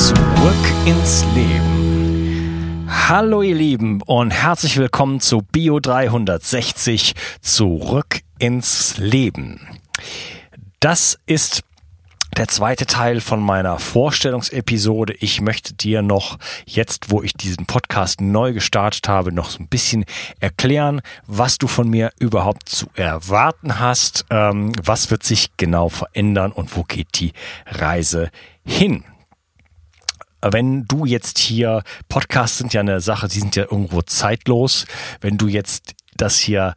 Zurück ins Leben. Hallo ihr Lieben und herzlich willkommen zu Bio 360 Zurück ins Leben. Das ist der zweite Teil von meiner Vorstellungsepisode. Ich möchte dir noch jetzt, wo ich diesen Podcast neu gestartet habe, noch so ein bisschen erklären, was du von mir überhaupt zu erwarten hast, ähm, was wird sich genau verändern und wo geht die Reise hin. Wenn du jetzt hier, Podcasts sind ja eine Sache, die sind ja irgendwo zeitlos. Wenn du jetzt das hier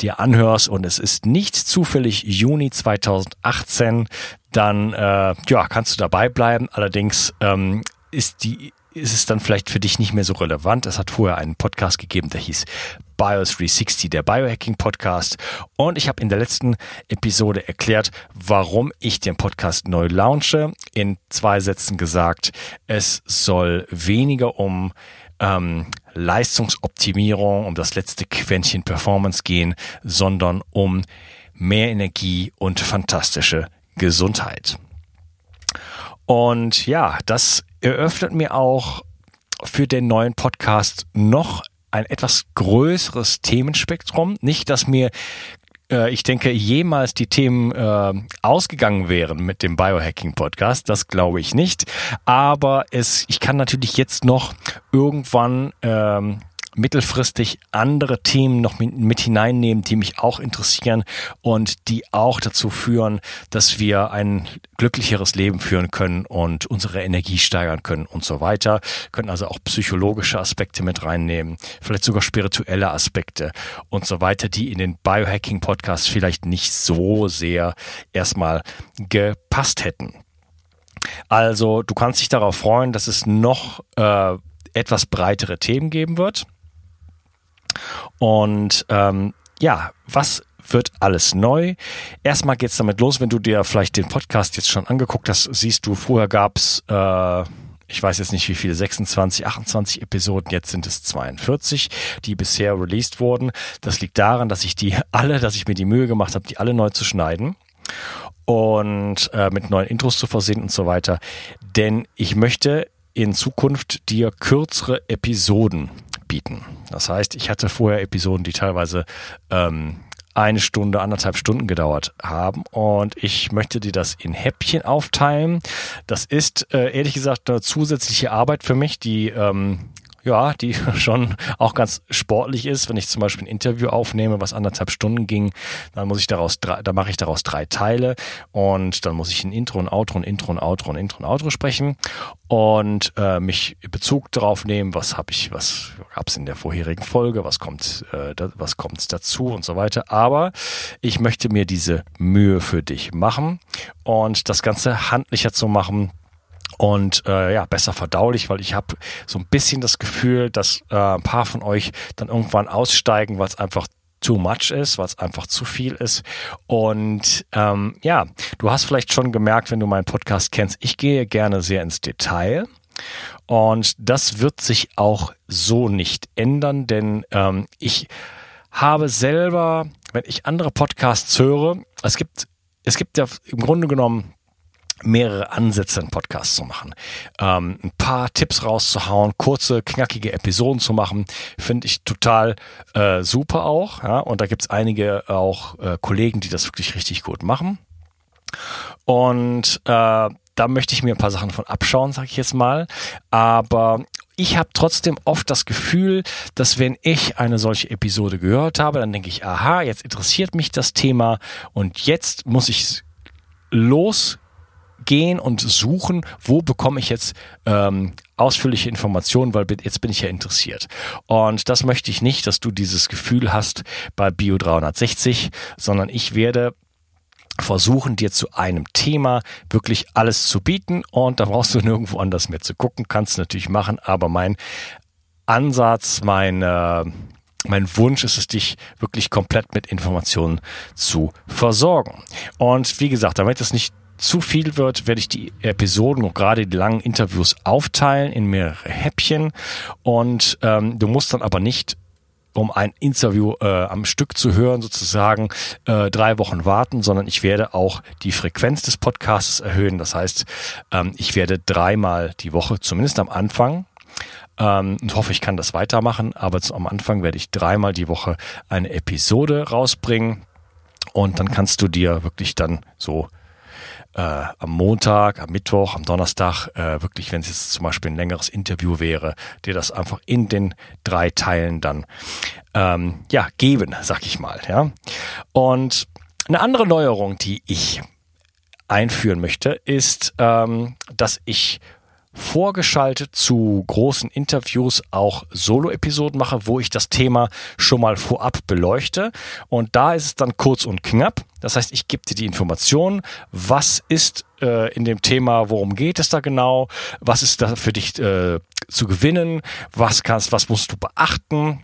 dir anhörst und es ist nicht zufällig Juni 2018, dann äh, ja, kannst du dabei bleiben. Allerdings ähm, ist die ist es dann vielleicht für dich nicht mehr so relevant. Es hat vorher einen Podcast gegeben, der hieß BIOS 360, der Biohacking Podcast. Und ich habe in der letzten Episode erklärt, warum ich den Podcast neu launche. In zwei Sätzen gesagt, es soll weniger um ähm, Leistungsoptimierung, um das letzte Quäntchen Performance gehen, sondern um mehr Energie und fantastische Gesundheit. Und ja, das eröffnet mir auch für den neuen Podcast noch ein etwas größeres Themenspektrum. Nicht, dass mir äh, ich denke, jemals die Themen äh, ausgegangen wären mit dem Biohacking-Podcast. Das glaube ich nicht. Aber es, ich kann natürlich jetzt noch irgendwann ähm, mittelfristig andere Themen noch mit hineinnehmen, die mich auch interessieren und die auch dazu führen, dass wir ein glücklicheres Leben führen können und unsere Energie steigern können und so weiter. können also auch psychologische Aspekte mit reinnehmen, vielleicht sogar spirituelle Aspekte und so weiter, die in den Biohacking Podcast vielleicht nicht so sehr erstmal gepasst hätten. Also du kannst dich darauf freuen, dass es noch äh, etwas breitere Themen geben wird. Und ähm, ja, was wird alles neu. Erstmal geht's damit los, wenn du dir vielleicht den Podcast jetzt schon angeguckt hast, siehst du, vorher gab's äh, ich weiß jetzt nicht wie viele, 26, 28 Episoden, jetzt sind es 42, die bisher released wurden. Das liegt daran, dass ich die alle, dass ich mir die Mühe gemacht habe, die alle neu zu schneiden und äh, mit neuen Intros zu versehen und so weiter. Denn ich möchte in Zukunft dir kürzere Episoden bieten. Das heißt, ich hatte vorher Episoden, die teilweise ähm, eine Stunde, anderthalb Stunden gedauert haben. Und ich möchte dir das in Häppchen aufteilen. Das ist äh, ehrlich gesagt eine zusätzliche Arbeit für mich, die ähm, ja, die schon auch ganz sportlich ist. Wenn ich zum Beispiel ein Interview aufnehme, was anderthalb Stunden ging, dann muss ich daraus, da mache ich daraus drei Teile und dann muss ich ein Intro, ein Outro, ein Intro, ein Outro, ein Intro, ein Outro sprechen und äh, mich Bezug darauf nehmen, was habe ich, was gab es in der vorherigen Folge, was kommt, äh, da, was kommt dazu und so weiter. Aber ich möchte mir diese Mühe für dich machen und das Ganze handlicher zu machen und äh, ja besser verdaulich, weil ich habe so ein bisschen das Gefühl, dass äh, ein paar von euch dann irgendwann aussteigen, weil es einfach too much ist, was einfach zu viel ist. Und ähm, ja, du hast vielleicht schon gemerkt, wenn du meinen Podcast kennst, ich gehe gerne sehr ins Detail. Und das wird sich auch so nicht ändern, denn ähm, ich habe selber, wenn ich andere Podcasts höre, es gibt, es gibt ja im Grunde genommen mehrere Ansätze, einen Podcast zu machen. Ähm, ein paar Tipps rauszuhauen, kurze, knackige Episoden zu machen, finde ich total äh, super auch. Ja? Und da gibt's einige auch äh, Kollegen, die das wirklich richtig gut machen. Und äh, da möchte ich mir ein paar Sachen von abschauen, sage ich jetzt mal. Aber ich habe trotzdem oft das Gefühl, dass wenn ich eine solche Episode gehört habe, dann denke ich, aha, jetzt interessiert mich das Thema und jetzt muss ich los gehen und suchen, wo bekomme ich jetzt ähm, ausführliche Informationen, weil jetzt bin ich ja interessiert. Und das möchte ich nicht, dass du dieses Gefühl hast bei Bio 360, sondern ich werde versuchen dir zu einem Thema wirklich alles zu bieten und da brauchst du nirgendwo anders mehr zu gucken, kannst du natürlich machen, aber mein Ansatz, mein, äh, mein Wunsch ist es, dich wirklich komplett mit Informationen zu versorgen. Und wie gesagt, damit es nicht zu viel wird, werde ich die Episoden und gerade die langen Interviews aufteilen in mehrere Häppchen. Und ähm, du musst dann aber nicht um ein Interview äh, am Stück zu hören, sozusagen äh, drei Wochen warten, sondern ich werde auch die Frequenz des Podcasts erhöhen. Das heißt, ähm, ich werde dreimal die Woche, zumindest am Anfang, ähm, und hoffe, ich kann das weitermachen, aber zu, am Anfang werde ich dreimal die Woche eine Episode rausbringen und dann kannst du dir wirklich dann so äh, am Montag, am Mittwoch, am Donnerstag, äh, wirklich, wenn es jetzt zum Beispiel ein längeres Interview wäre, dir das einfach in den drei Teilen dann ähm, ja geben, sag ich mal. Ja. Und eine andere Neuerung, die ich einführen möchte, ist, ähm, dass ich vorgeschaltet zu großen Interviews auch Solo-Episoden mache, wo ich das Thema schon mal vorab beleuchte. Und da ist es dann kurz und knapp. Das heißt, ich gebe dir die Informationen, was ist äh, in dem Thema, worum geht es da genau, was ist da für dich äh, zu gewinnen, was kannst, was musst du beachten,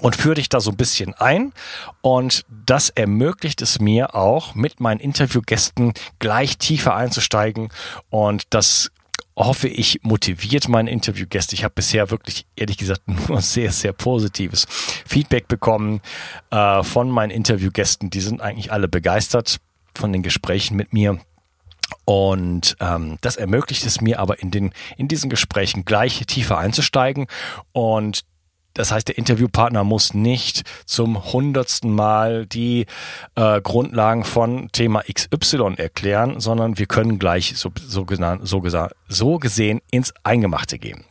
und führe dich da so ein bisschen ein. Und das ermöglicht es mir auch, mit meinen Interviewgästen gleich tiefer einzusteigen. Und das hoffe ich, motiviert meine Interviewgäste. Ich habe bisher wirklich, ehrlich gesagt, nur sehr, sehr positives Feedback bekommen äh, von meinen Interviewgästen. Die sind eigentlich alle begeistert von den Gesprächen mit mir. Und ähm, das ermöglicht es mir aber in, den, in diesen Gesprächen gleich tiefer einzusteigen und das heißt, der Interviewpartner muss nicht zum hundertsten Mal die äh, Grundlagen von Thema XY erklären, sondern wir können gleich so, so, so, so gesehen ins Eingemachte gehen.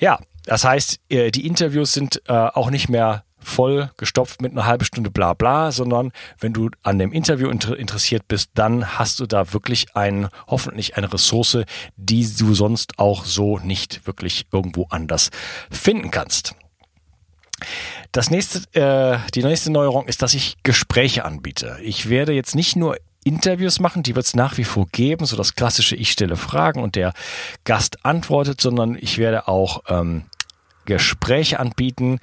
Ja, das heißt, äh, die Interviews sind äh, auch nicht mehr voll gestopft mit einer halben Stunde bla bla, sondern wenn du an dem Interview inter interessiert bist, dann hast du da wirklich ein, hoffentlich eine Ressource, die du sonst auch so nicht wirklich irgendwo anders finden kannst. Das nächste, äh, die nächste Neuerung ist, dass ich Gespräche anbiete. Ich werde jetzt nicht nur Interviews machen, die wird es nach wie vor geben, so das klassische Ich stelle Fragen und der Gast antwortet, sondern ich werde auch ähm, Gespräche anbieten,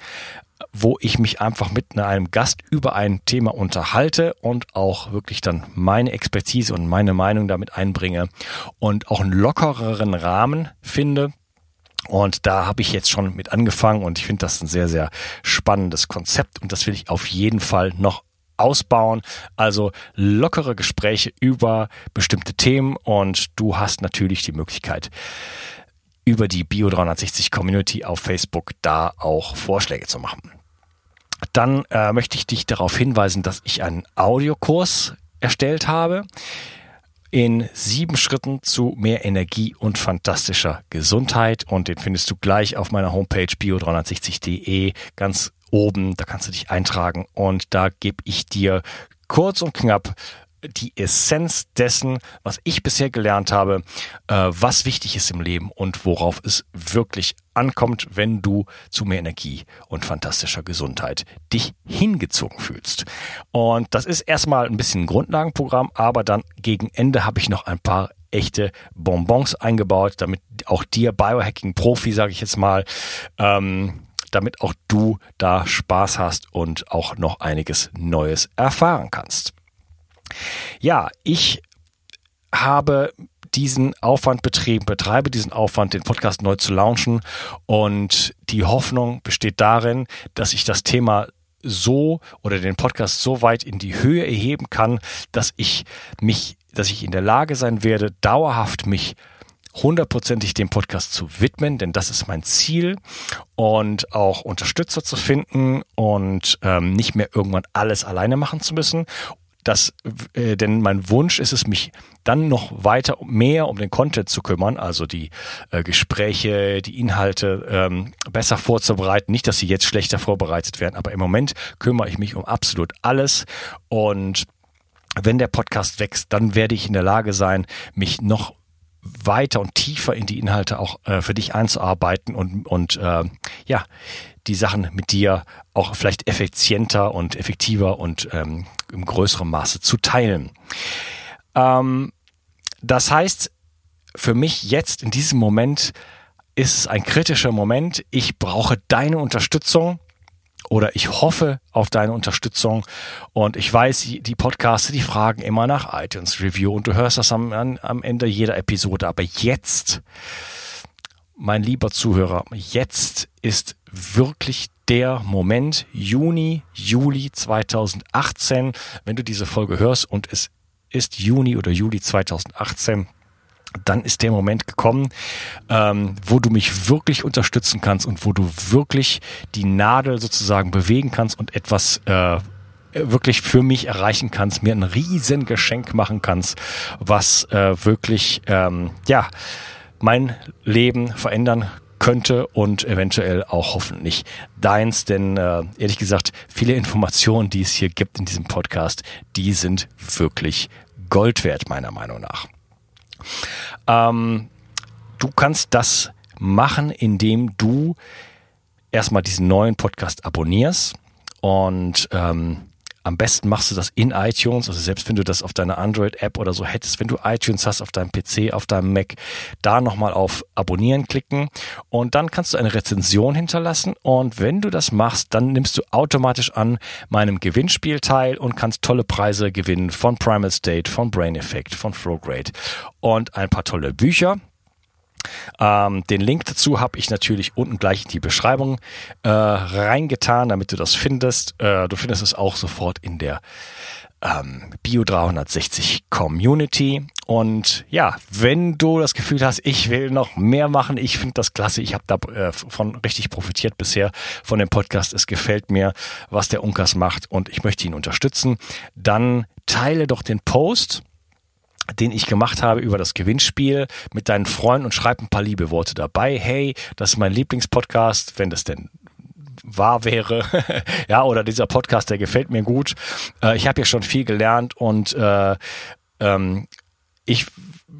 wo ich mich einfach mit einem Gast über ein Thema unterhalte und auch wirklich dann meine Expertise und meine Meinung damit einbringe und auch einen lockereren Rahmen finde, und da habe ich jetzt schon mit angefangen und ich finde das ein sehr, sehr spannendes Konzept und das will ich auf jeden Fall noch ausbauen. Also lockere Gespräche über bestimmte Themen und du hast natürlich die Möglichkeit, über die Bio 360 Community auf Facebook da auch Vorschläge zu machen. Dann äh, möchte ich dich darauf hinweisen, dass ich einen Audiokurs erstellt habe in sieben Schritten zu mehr Energie und fantastischer Gesundheit. Und den findest du gleich auf meiner Homepage bio360.de ganz oben. Da kannst du dich eintragen und da gebe ich dir kurz und knapp die Essenz dessen, was ich bisher gelernt habe, äh, was wichtig ist im Leben und worauf es wirklich ankommt, wenn du zu mehr Energie und fantastischer Gesundheit dich hingezogen fühlst. Und das ist erstmal ein bisschen ein Grundlagenprogramm, aber dann gegen Ende habe ich noch ein paar echte Bonbons eingebaut, damit auch dir Biohacking-Profi, sage ich jetzt mal, ähm, damit auch du da Spaß hast und auch noch einiges Neues erfahren kannst. Ja, ich habe diesen Aufwand betrieben, betreibe diesen Aufwand, den Podcast neu zu launchen. Und die Hoffnung besteht darin, dass ich das Thema so oder den Podcast so weit in die Höhe erheben kann, dass ich mich, dass ich in der Lage sein werde, dauerhaft mich hundertprozentig dem Podcast zu widmen, denn das ist mein Ziel und auch Unterstützer zu finden und ähm, nicht mehr irgendwann alles alleine machen zu müssen das, äh, denn mein Wunsch ist es, mich dann noch weiter mehr um den Content zu kümmern, also die äh, Gespräche, die Inhalte ähm, besser vorzubereiten. Nicht, dass sie jetzt schlechter vorbereitet werden, aber im Moment kümmere ich mich um absolut alles und wenn der Podcast wächst, dann werde ich in der Lage sein, mich noch weiter und tiefer in die Inhalte auch äh, für dich einzuarbeiten und, und äh, ja, die Sachen mit dir auch vielleicht effizienter und effektiver und ähm, im größeren Maße zu teilen. Ähm, das heißt, für mich jetzt in diesem Moment ist es ein kritischer Moment. Ich brauche deine Unterstützung oder ich hoffe auf deine Unterstützung und ich weiß, die Podcasts, die fragen immer nach iTunes Review und du hörst das am, am Ende jeder Episode. Aber jetzt, mein lieber Zuhörer, jetzt ist wirklich der Moment, Juni, Juli 2018, wenn du diese Folge hörst und es ist Juni oder Juli 2018, dann ist der Moment gekommen, ähm, wo du mich wirklich unterstützen kannst und wo du wirklich die Nadel sozusagen bewegen kannst und etwas äh, wirklich für mich erreichen kannst, mir ein riesen Geschenk machen kannst, was äh, wirklich ähm, ja mein Leben verändern könnte und eventuell auch hoffentlich deins, denn äh, ehrlich gesagt, viele Informationen, die es hier gibt in diesem Podcast, die sind wirklich Gold wert, meiner Meinung nach. Ähm, du kannst das machen, indem du erstmal diesen neuen Podcast abonnierst und ähm, am besten machst du das in iTunes, also selbst wenn du das auf deiner Android-App oder so hättest, wenn du iTunes hast auf deinem PC, auf deinem Mac, da nochmal auf Abonnieren klicken und dann kannst du eine Rezension hinterlassen und wenn du das machst, dann nimmst du automatisch an meinem Gewinnspiel teil und kannst tolle Preise gewinnen von Primal State, von Brain Effect, von Flowgrade und ein paar tolle Bücher. Ähm, den Link dazu habe ich natürlich unten gleich in die Beschreibung äh, reingetan, damit du das findest. Äh, du findest es auch sofort in der ähm, Bio 360 Community. Und ja, wenn du das Gefühl hast, ich will noch mehr machen, ich finde das klasse, ich habe davon äh, richtig profitiert bisher von dem Podcast. Es gefällt mir, was der Unkas macht und ich möchte ihn unterstützen, dann teile doch den Post den ich gemacht habe über das Gewinnspiel mit deinen Freunden und schreib ein paar liebe Worte dabei. Hey, das ist mein Lieblingspodcast, wenn das denn wahr wäre. ja, oder dieser Podcast, der gefällt mir gut. Äh, ich habe ja schon viel gelernt und äh, ähm, ich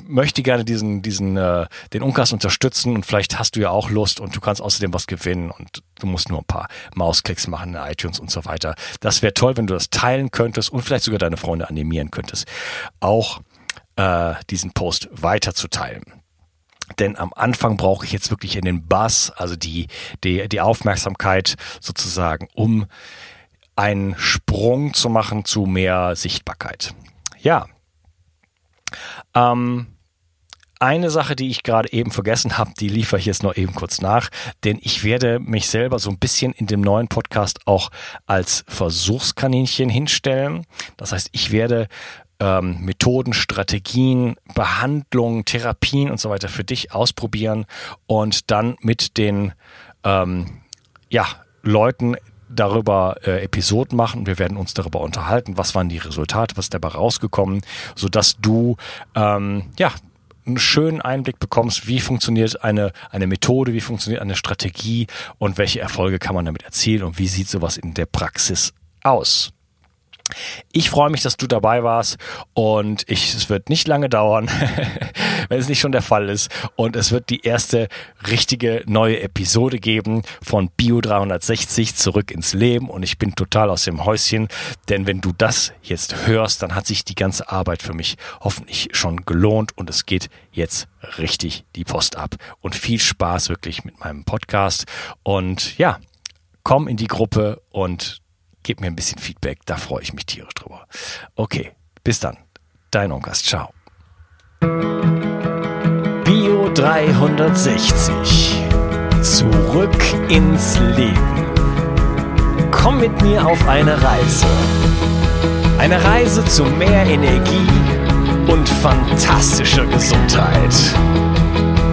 möchte gerne diesen, diesen, äh, den Unkas unterstützen und vielleicht hast du ja auch Lust und du kannst außerdem was gewinnen und du musst nur ein paar Mausklicks machen in iTunes und so weiter. Das wäre toll, wenn du das teilen könntest und vielleicht sogar deine Freunde animieren könntest. Auch äh, diesen Post weiterzuteilen. Denn am Anfang brauche ich jetzt wirklich in den Bass, also die, die, die Aufmerksamkeit sozusagen, um einen Sprung zu machen zu mehr Sichtbarkeit. Ja. Ähm, eine Sache, die ich gerade eben vergessen habe, die liefere ich jetzt noch eben kurz nach, denn ich werde mich selber so ein bisschen in dem neuen Podcast auch als Versuchskaninchen hinstellen. Das heißt, ich werde ähm, Methoden, Strategien, Behandlungen, Therapien und so weiter für dich ausprobieren und dann mit den ähm, ja, Leuten darüber äh, Episoden machen. Wir werden uns darüber unterhalten, was waren die Resultate, was ist dabei rausgekommen, sodass du ähm, ja einen schönen Einblick bekommst, wie funktioniert eine, eine Methode, wie funktioniert eine Strategie und welche Erfolge kann man damit erzielen und wie sieht sowas in der Praxis aus. Ich freue mich, dass du dabei warst und ich, es wird nicht lange dauern, wenn es nicht schon der Fall ist. Und es wird die erste richtige neue Episode geben von Bio 360 zurück ins Leben und ich bin total aus dem Häuschen, denn wenn du das jetzt hörst, dann hat sich die ganze Arbeit für mich hoffentlich schon gelohnt und es geht jetzt richtig die Post ab. Und viel Spaß wirklich mit meinem Podcast und ja, komm in die Gruppe und Gib mir ein bisschen Feedback, da freue ich mich tierisch drüber. Okay, bis dann. Dein Onkas, ciao. Bio 360. Zurück ins Leben. Komm mit mir auf eine Reise. Eine Reise zu mehr Energie und fantastischer Gesundheit.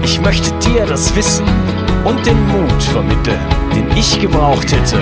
Ich möchte dir das Wissen und den Mut vermitteln, den ich gebraucht hätte,